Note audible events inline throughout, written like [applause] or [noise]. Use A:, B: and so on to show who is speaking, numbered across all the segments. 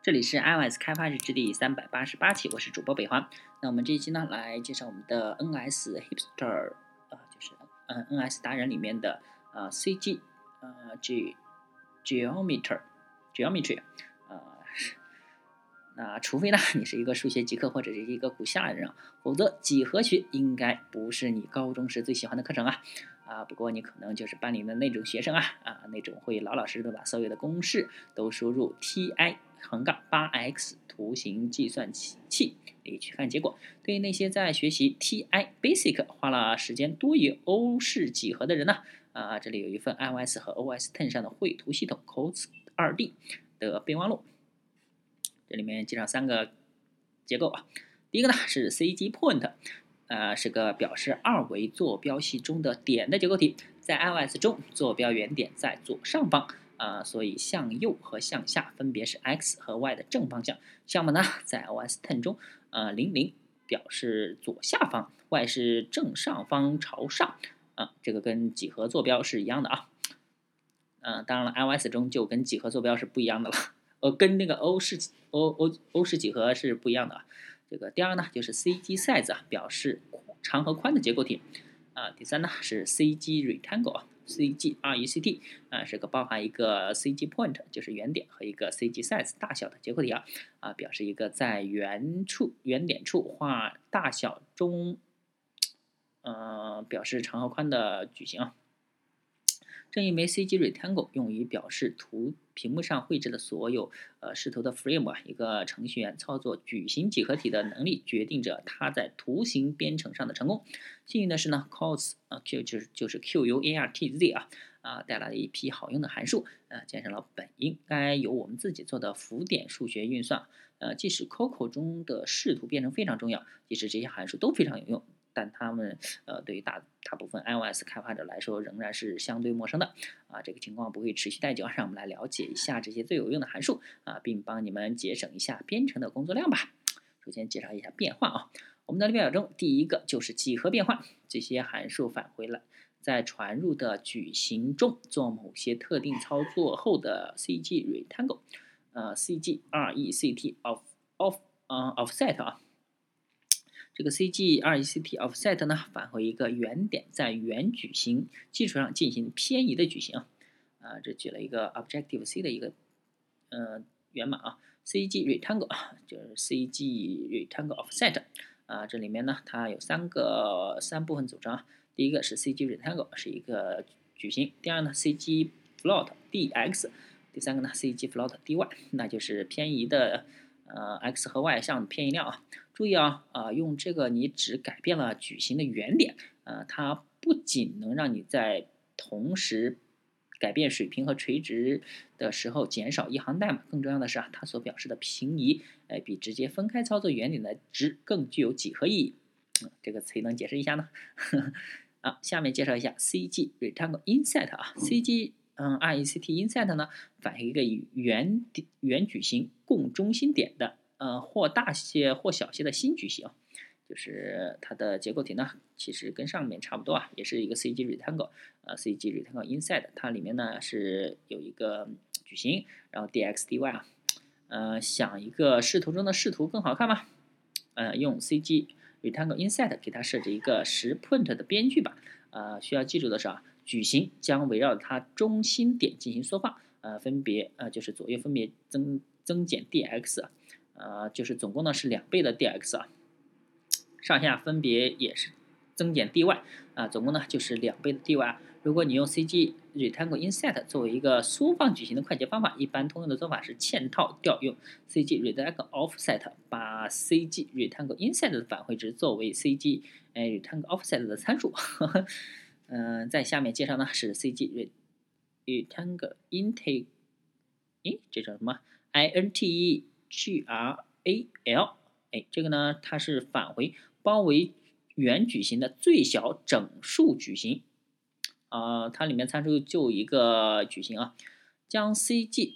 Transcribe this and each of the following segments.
A: 这里是 iOS 开发日志第三百八十八期，我是主播北环。那我们这一期呢，来介绍我们的 NS Hipster，呃，就是嗯 NS 达人里面的呃 CG，呃 G Geometry Geometry，呃，那除非呢你是一个数学极客或者是一个古希腊人啊，否则几何学应该不是你高中时最喜欢的课程啊。啊，不过你可能就是班里的那种学生啊，啊，那种会老老实实的把所有的公式都输入 Ti 横杠八 x 图形计算器里去看结果。对于那些在学习 Ti Basic 花了时间多于欧式几何的人呢，啊，这里有一份 iOS 和 OS Ten 上的绘图系统 Cos 二 D 的备忘录，这里面介绍三个结构啊，第一个呢是 CG Point。呃，是个表示二维坐标系中的点的结构体，在 iOS 中，坐标原点在左上方，啊，所以向右和向下分别是 x 和 y 的正方向。项目呢，在 OS Ten 中，呃，零零表示左下方，y 是正上方朝上，啊，这个跟几何坐标是一样的啊。嗯，当然了，iOS 中就跟几何坐标是不一样的了，呃，跟那个欧式欧欧欧式几何是不一样的啊。这个第二呢，就是 CG size 啊，表示长和宽的结构体啊。第三呢是 CG rectangle 啊 CgRect 啊，是个包含一个 CG point，就是原点和一个 CG size 大小的结构体啊啊，表示一个在原处原点处画大小中，呃，表示长和宽的矩形啊。正因为 CG rectangle 用于表示图屏幕上绘制的所有呃视图的 frame 啊，一个程序员操作矩形几何体的能力决定着他在图形编程上的成功。幸运的是呢，cos 啊 Q 就是就是 Q U A R T Z 啊啊带来了一批好用的函数，呃，减少了本应该由我们自己做的浮点数学运算。呃，即使 Coco 中的视图编程非常重要，即使这些函数都非常有用。但他们呃，对于大大部分 iOS 开发者来说，仍然是相对陌生的啊。这个情况不会持续太久，[laughs] 让我们来了解一下这些最有用的函数啊，并帮你们节省一下编程的工作量吧。首先介绍一下变换啊，我们的列表中第一个就是几何变换，这些函数返回了在传入的矩形中做某些特定操作后的 CG rectangle，呃，CG RECT of of 呃 offset 啊。这个 CG RECT offset 呢，返回一个原点在原矩形基础上进行偏移的矩形啊，这举了一个 Objective C 的一个呃源码啊，CG rectangle 就是 CG rectangle offset 啊，这里面呢它有三个三部分组成啊，第一个是 CG rectangle 是一个矩形，第二呢 CG float dx，第三个呢 CG float dy，那就是偏移的。呃，x 和 y 项偏移量啊，注意啊，啊，用这个你只改变了矩形的原点，呃，它不仅能让你在同时改变水平和垂直的时候减少一行代码，更重要的是啊，它所表示的平移，哎，比直接分开操作原点的值更具有几何意义。这个词能解释一下呢？[laughs] 啊，下面介绍一下 CG rectangle inset 啊，CG。嗯，RECT inset 呢，反映一个与原原矩形共中心点的，呃，或大些或小些的新矩形，就是它的结构体呢，其实跟上面差不多啊，也是一个 CG rectangle，呃，CG rectangle Inside，它里面呢是有一个矩形，然后 dx dy 啊，呃，想一个视图中的视图更好看吗？呃，用 CG rectangle Inside 给它设置一个十 point 的边距吧，呃，需要记住的是啊。矩形将围绕它中心点进行缩放，呃，分别呃就是左右分别增增减 dx，呃，就是总共呢是两倍的 dx 啊，上下分别也是增减 dy，啊，总共呢就是两倍的 dy。如果你用 CG rectangle inset 作为一个缩放矩形的快捷方法，一般通用的做法是嵌套调用 CG rectangle offset，把 CG rectangle inset 的返回值作为 CG 哎 rectangle offset 的参数。嗯，在下面介绍呢是 CG rectangle integral，诶，这叫什么？I N T E G R A L，哎，这个呢它是返回包围原矩形的最小整数矩形，啊，它里面参数就一个矩形啊，将 CG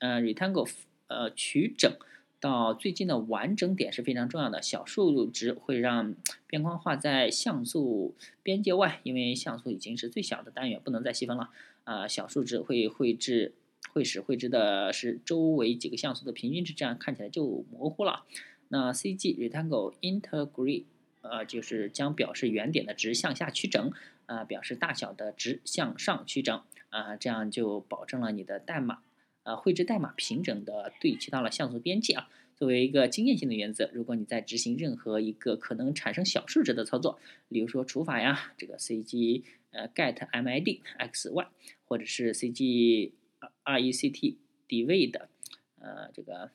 A: 呃 rectangle 呃取整。到最近的完整点是非常重要的。小数值会让边框画在像素边界外，因为像素已经是最小的单元，不能再细分了。啊，小数值会绘制会使绘制的是周围几个像素的平均值，这样看起来就模糊了。那 CG Rectangle Integrate，呃，就是将表示原点的值向下曲整，啊，表示大小的值向上曲整，啊，这样就保证了你的代码，呃，绘制代码平整的对齐到了像素边界啊。作为一个经验性的原则，如果你在执行任何一个可能产生小数值的操作，比如说除法呀，这个 CG 呃 get MID x y，或者是 CG RECT divide，呃这个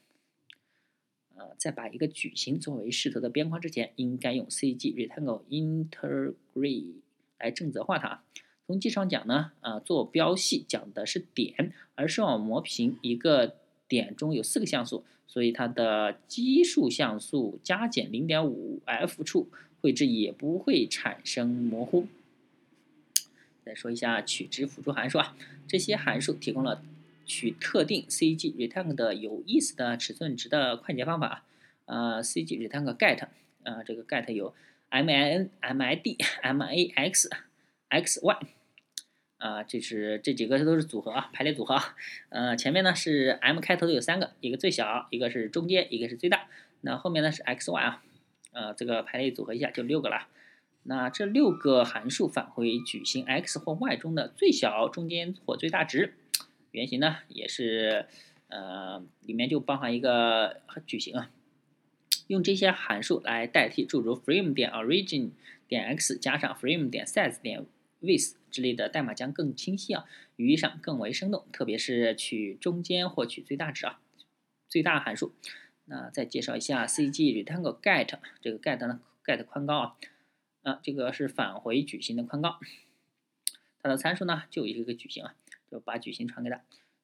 A: 呃在把一个矩形作为视图的边框之前，应该用 CG rectangle integrate 来正则化它。从技术上讲呢，呃坐标系讲的是点，而视网膜屏一个点中有四个像素。所以它的奇数像素加减零点五 f 处绘制也不会产生模糊。再说一下取值辅助函数啊，这些函数提供了取特定 CG retang 的有意思的尺寸值的快捷方法啊。呃，CG retang get，呃，这个 get 有 min、mid、[laughs] max、[laughs] xy。啊，这是这几个都是组合啊，排列组合啊。呃，前面呢是 M 开头的有三个，一个最小，一个是中间，一个是最大。那后面呢是 X、Y 啊，呃，这个排列组合一下就六个了。那这六个函数返回矩形 X 或 Y 中的最小、中间或最大值。原型呢也是，呃，里面就包含一个矩形啊。用这些函数来代替诸如 frame 点 origin 点 x 加上 frame 点 size 点 width。之类的代码将更清晰啊，语义上更为生动，特别是取中间或取最大值啊，最大函数。那再介绍一下 CG Rectangle Get，这个 Get 呢，Get 宽高啊，啊，这个是返回矩形的宽高，它的参数呢就一个矩形啊，就把矩形传给它。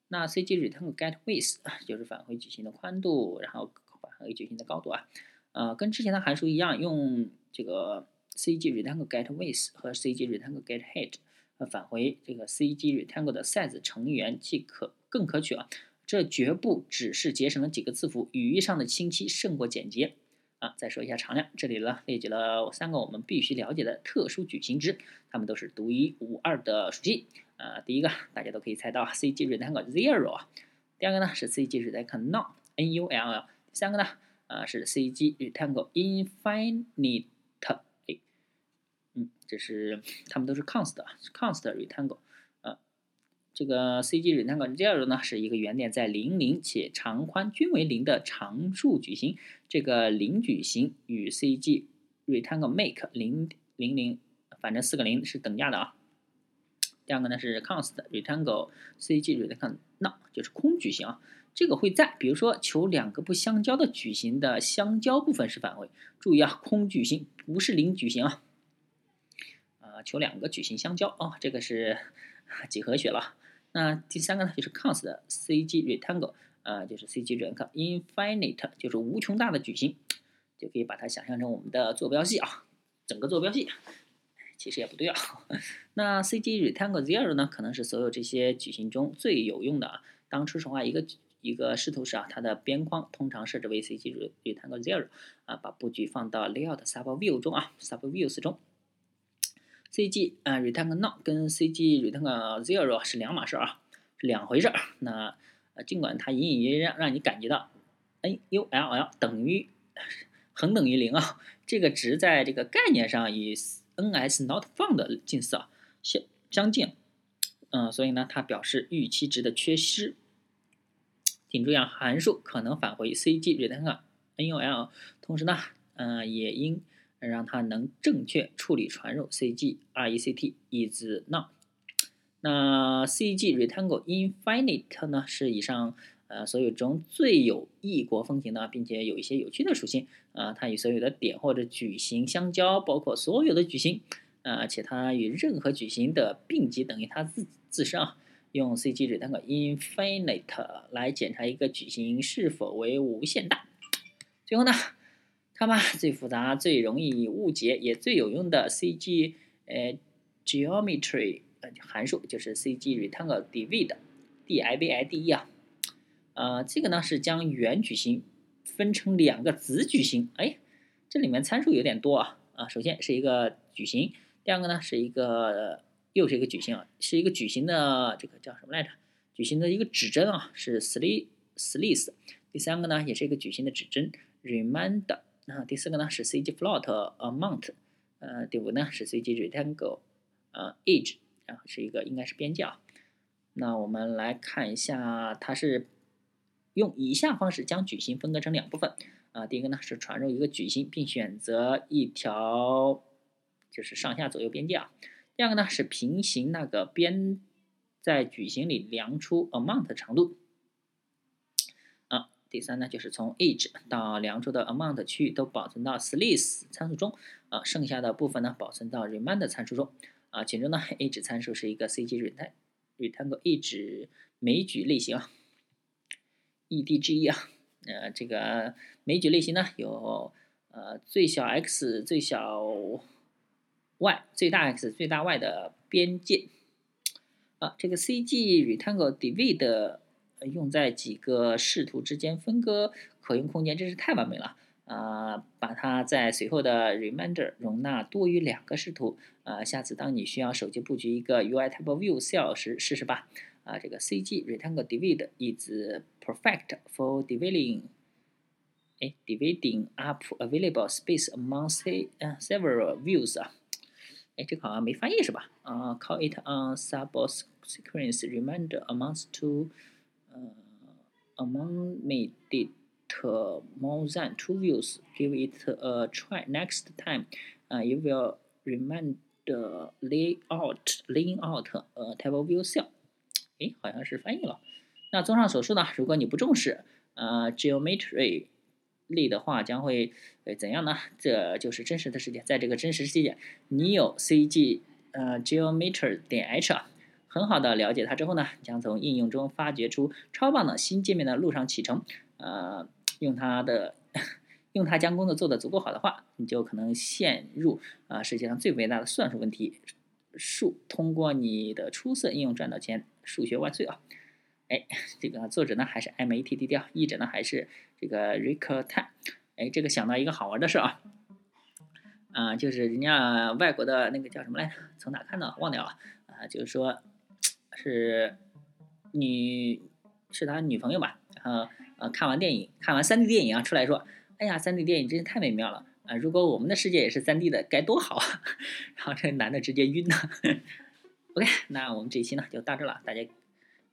A: 那 CG Rectangle Get Width 就是返回矩形的宽度，然后返回矩形的高度啊，呃，跟之前的函数一样，用这个 CG Rectangle Get Width 和 CG Rectangle Get Height。返回这个 CGRect 的 size 成员即可更可取啊，这绝不只是节省了几个字符，语义上的清晰胜过简洁啊。再说一下常量，这里呢列举了三个我们必须了解的特殊矩形值，它们都是独一无二的属性啊。第一个大家都可以猜到，CG Rectangle Zero 啊。第二个呢是 CG Rectangle Null，N-U-L-L。第三个呢啊是 CG Rectangle Infinite。嗯，这是它们都是 const，const rectangle，这个 CG rectangle zero 呢是一个原点在零零且长宽均为零的常数矩形，这个零矩形与 CG rectangle make 零零零，反正四个零是等价的啊。第二个呢是 const rectangle CG rectangle no 就是空矩形啊，这个会在比如说求两个不相交的矩形的相交部分时返回，注意啊，空矩形不是零矩形啊。求两个矩形相交哦，这个是 [laughs] 几何学了。那第三个呢，就是 const CG rectangle，呃，就是 CG rectangle infinite，就是无穷大的矩形，就可以把它想象成我们的坐标系啊，整个坐标系。其实也不对啊。那 CG rectangle zero 呢，可能是所有这些矩形中最有用的啊。当初说话一个一个视图时啊，它的边框通常设置为 CG rectangle zero，啊，把布局放到 layout subview 中啊，subviews 中。CG 啊 return null 跟 CG return zero 是两码事啊，是两回事儿。那呃，尽管它隐隐约约让让你感觉到 null 等于恒等于零啊，这个值在这个概念上与 ns not found 近似啊，相相近。嗯，所以呢，它表示预期值的缺失。请注意啊，函数可能返回 CG return null，同时呢，嗯，也应。让它能正确处理传入 CG RECT is now。那 CG Rectangle Infinite 呢是以上呃所有中最有异国风情的，并且有一些有趣的属性啊。它与所有的点或者矩形相交，包括所有的矩形啊，且它与任何矩形的并集等于它自自身啊。用 CG Rectangle Infinite 来检查一个矩形是否为无限大。最后呢？看吧，最复杂、最容易误解也最有用的 CG 呃 geometry 呃函数就是 CG rectangle divide，d i v i d e 啊，呃，这个呢是将原矩形分成两个子矩形。哎，这里面参数有点多啊啊，首先是一个矩形，第二个呢是一个又是一个矩形啊，是一个矩形的这个叫什么来着？矩形的一个指针啊是 sli slis，第三个呢也是一个矩形的指针 remainder，那，第四个呢是 CG float amount，呃，第五呢是 CG rectangle，呃，age，然后是一个应该是边界啊。那我们来看一下，它是用以下方式将矩形分割成两部分啊，第一个呢是传入一个矩形，并选择一条就是上下左右边界啊，第二个呢是平行那个边。在矩形里量出 amount 长度，第三呢就是从 age 到量出的 amount 区域都保存到 slice 参数中，啊，剩下的部分呢保存到 remain 的参数中，啊，其中呢 age 参数是一个 CG rectangle rectangle age 枚矩类型啊，EDGE 啊，呃，这个枚矩类型呢有呃最小 x 最小 y 最大 x 最大 y 的边界。啊，这个 CG rectangle divide 用在几个视图之间分割可用空间，真是太完美了啊！把它在随后的 reminder 容纳多于两个视图啊。下次当你需要手机布局一个 UI type view cell 时，试试吧。啊，这个 CG rectangle divide is perfect for dividing 哎 dividing up available space among several views 啊。哎，这个好像没翻译是吧？啊，call it on subsequence reminder amounts to among made it more than two views. Give it a try next time. 啊，you will remind lay out laying out a table view cell. 哎，好像是翻译了。那综上所述呢，如果你不重视呃 geometry 力的话将会呃怎样呢？这就是真实的世界，在这个真实世界，你有 CG 呃 Geometry 点 H 啊，很好的了解它之后呢，将从应用中发掘出超棒的新界面的路上启程。呃，用它的用它将工作做得足够好的话，你就可能陷入啊世界上最伟大的算术问题数，通过你的出色应用赚到钱，数学万岁啊！哎，这个作者呢还是 M A T D 调，译者呢还是这个 Rick Tan。哎，这个想到一个好玩的事啊，啊，就是人家外国的那个叫什么来着？从哪看的？忘掉了啊，就是说，是女是他女朋友吧？然后呃，看完电影，看完 3D 电影啊，出来说，哎呀，3D 电影真是太美妙了啊！如果我们的世界也是 3D 的，该多好啊！[laughs] 然后这个男的直接晕了。OK，那我们这一期呢就到这了，大家。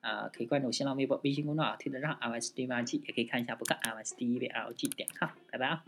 A: 啊，可以关注新浪微博、微信公众号“推特上 LSD 挖机”，也可以看一下博客 LSD 一 V L G 点 com，拜拜啊。